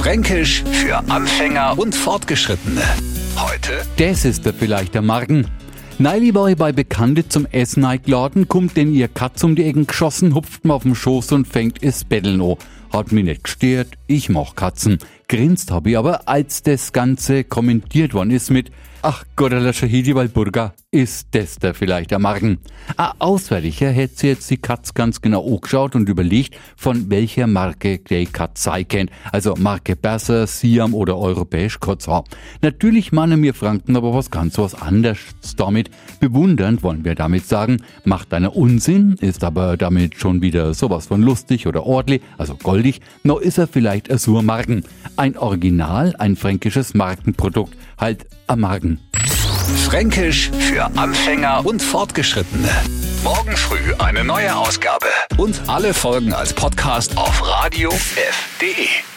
Fränkisch für Anfänger und Fortgeschrittene. Heute Das ist der vielleicht der Marken. Neili war bei Bekannte zum Essen eingeladen, kommt denn ihr Katz um die Ecken geschossen, hupft mir auf den Schoß und fängt es Betteln an. Hat mich nicht gestört, ich mach Katzen. Grinst hab ich aber, als das Ganze kommentiert worden ist mit Ach der Shahidi Walburga, ist das der vielleicht der Marken? Ein Auswärtiger hätte sie jetzt die Katz ganz genau angeschaut und überlegt, von welcher Marke die Katz sei kennt. Also Marke Berser, Siam oder Europäisch Kotzau. Natürlich meinen wir Franken aber was ganz was anderes damit. Bewundernd wollen wir damit sagen, macht einer Unsinn, ist aber damit schon wieder sowas von lustig oder ordentlich, also goldig, noch ist er vielleicht ein Surmarken. Ein Original, ein fränkisches Markenprodukt, halt ein Marken. Fränkisch für Anfänger und Fortgeschrittene. Morgen früh eine neue Ausgabe. Und alle Folgen als Podcast auf radiof.de.